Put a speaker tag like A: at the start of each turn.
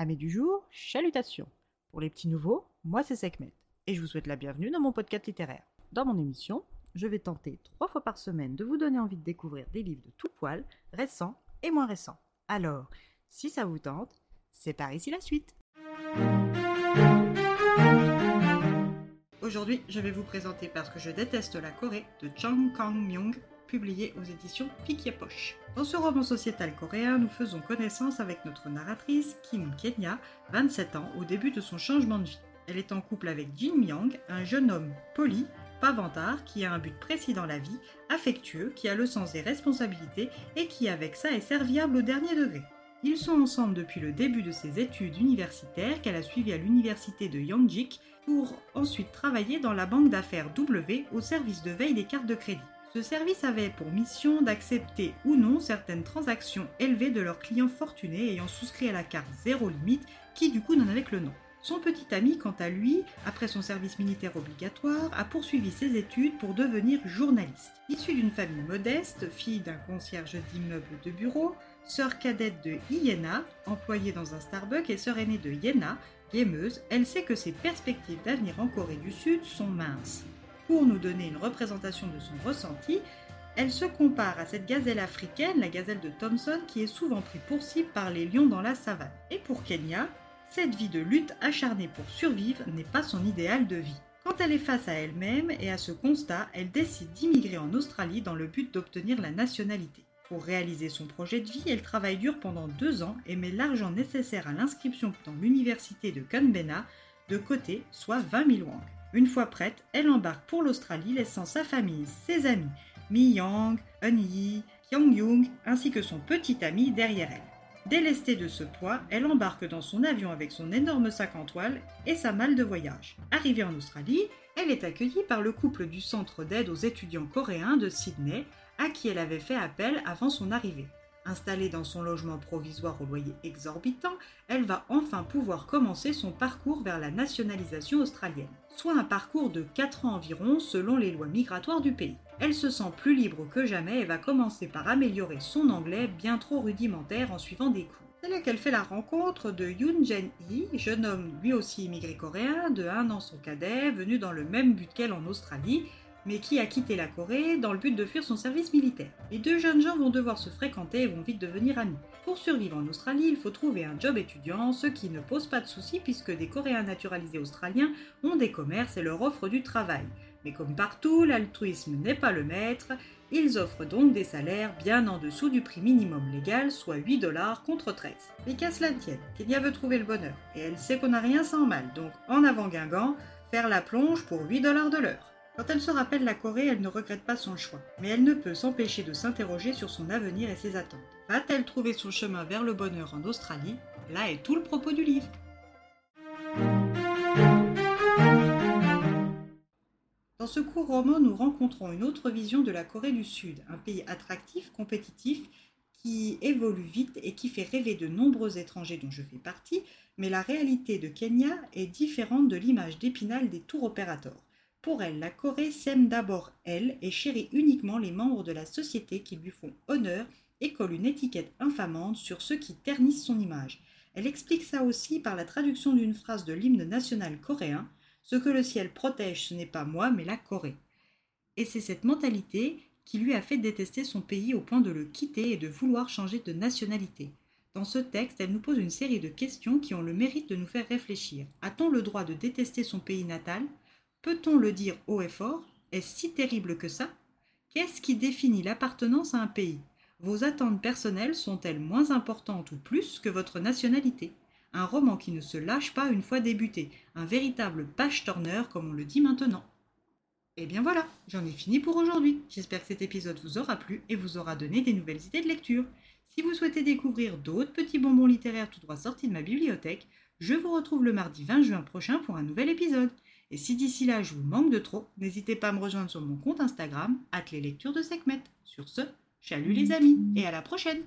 A: Amis du jour, chalutations. Pour les petits nouveaux, moi c'est Sekhmet et je vous souhaite la bienvenue dans mon podcast littéraire. Dans mon émission, je vais tenter trois fois par semaine de vous donner envie de découvrir des livres de tout poil, récents et moins récents. Alors, si ça vous tente, c'est par ici la suite. Aujourd'hui, je vais vous présenter Parce que je déteste la Corée de Chang Kang-myung, publié aux éditions Piquier Poche. Dans ce roman sociétal coréen, nous faisons connaissance avec notre narratrice Kim Kenya, 27 ans, au début de son changement de vie. Elle est en couple avec Jin Myung, un jeune homme poli, pas vantard, qui a un but précis dans la vie, affectueux, qui a le sens des responsabilités et qui avec ça est serviable au dernier degré. Ils sont ensemble depuis le début de ses études universitaires qu'elle a suivies à l'université de Yongjik pour ensuite travailler dans la banque d'affaires W au service de veille des cartes de crédit. Ce service avait pour mission d'accepter ou non certaines transactions élevées de leurs clients fortunés ayant souscrit à la carte zéro limite qui du coup n'en avait que le nom. Son petit ami, quant à lui, après son service militaire obligatoire, a poursuivi ses études pour devenir journaliste. Issu d'une famille modeste, fille d'un concierge d'immeuble de bureau, sœur cadette de Iena, employée dans un Starbucks, et sœur aînée de Yena, gameuse, elle sait que ses perspectives d'avenir en Corée du Sud sont minces. Pour nous donner une représentation de son ressenti, elle se compare à cette gazelle africaine, la gazelle de Thomson, qui est souvent pris pour cible par les lions dans la savane. Et pour Kenya, cette vie de lutte acharnée pour survivre n'est pas son idéal de vie. Quand elle est face à elle-même et à ce constat, elle décide d'immigrer en Australie dans le but d'obtenir la nationalité. Pour réaliser son projet de vie, elle travaille dur pendant deux ans et met l'argent nécessaire à l'inscription dans l'université de Canberra de côté, soit 20 000 wang. Une fois prête, elle embarque pour l'Australie, laissant sa famille, ses amis, Mi Yang, Eun Yi, Kyung Young, ainsi que son petit ami derrière elle. Délestée de ce poids, elle embarque dans son avion avec son énorme sac en toile et sa malle de voyage. Arrivée en Australie, elle est accueillie par le couple du centre d'aide aux étudiants coréens de Sydney, à qui elle avait fait appel avant son arrivée. Installée dans son logement provisoire au loyer exorbitant, elle va enfin pouvoir commencer son parcours vers la nationalisation australienne, soit un parcours de 4 ans environ selon les lois migratoires du pays. Elle se sent plus libre que jamais et va commencer par améliorer son anglais bien trop rudimentaire en suivant des cours. C'est là qu'elle fait la rencontre de Yoon Jen-hee, jeune homme lui aussi immigré coréen, de 1 an son cadet, venu dans le même but qu'elle en Australie, mais qui a quitté la Corée dans le but de fuir son service militaire. Les deux jeunes gens vont devoir se fréquenter et vont vite devenir amis. Pour survivre en Australie, il faut trouver un job étudiant, ce qui ne pose pas de soucis puisque des Coréens naturalisés australiens ont des commerces et leur offrent du travail. Mais comme partout, l'altruisme n'est pas le maître, ils offrent donc des salaires bien en dessous du prix minimum légal, soit 8 dollars contre 13. Mais qu'à cela tienne, Kenya veut trouver le bonheur, et elle sait qu'on n'a rien sans mal, donc en avant Guingamp, faire la plonge pour 8 dollars de l'heure. Quand elle se rappelle la Corée, elle ne regrette pas son choix, mais elle ne peut s'empêcher de s'interroger sur son avenir et ses attentes. Va-t-elle trouver son chemin vers le bonheur en Australie? Là est tout le propos du livre. Dans ce court roman, nous rencontrons une autre vision de la Corée du Sud, un pays attractif, compétitif, qui évolue vite et qui fait rêver de nombreux étrangers dont je fais partie, mais la réalité de Kenya est différente de l'image d'épinal des tours opérateurs. Pour elle, la Corée s'aime d'abord elle et chérit uniquement les membres de la société qui lui font honneur et colle une étiquette infamante sur ceux qui ternissent son image. Elle explique ça aussi par la traduction d'une phrase de l'hymne national coréen Ce que le ciel protège, ce n'est pas moi, mais la Corée. Et c'est cette mentalité qui lui a fait détester son pays au point de le quitter et de vouloir changer de nationalité. Dans ce texte, elle nous pose une série de questions qui ont le mérite de nous faire réfléchir. A-t-on le droit de détester son pays natal? Peut-on le dire haut et fort Est-ce si terrible que ça? Qu'est-ce qui définit l'appartenance à un pays? Vos attentes personnelles sont-elles moins importantes ou plus que votre nationalité? Un roman qui ne se lâche pas une fois débuté, un véritable page-turner comme on le dit maintenant. Et eh bien voilà, j'en ai fini pour aujourd'hui. J'espère que cet épisode vous aura plu et vous aura donné des nouvelles idées de lecture. Si vous souhaitez découvrir d'autres petits bonbons littéraires tout droit sortis de ma bibliothèque, je vous retrouve le mardi 20 juin prochain pour un nouvel épisode. Et si d'ici là je vous manque de trop, n'hésitez pas à me rejoindre sur mon compte Instagram, les lectures de Sekhmet. Sur ce, chalut les amis et à la prochaine!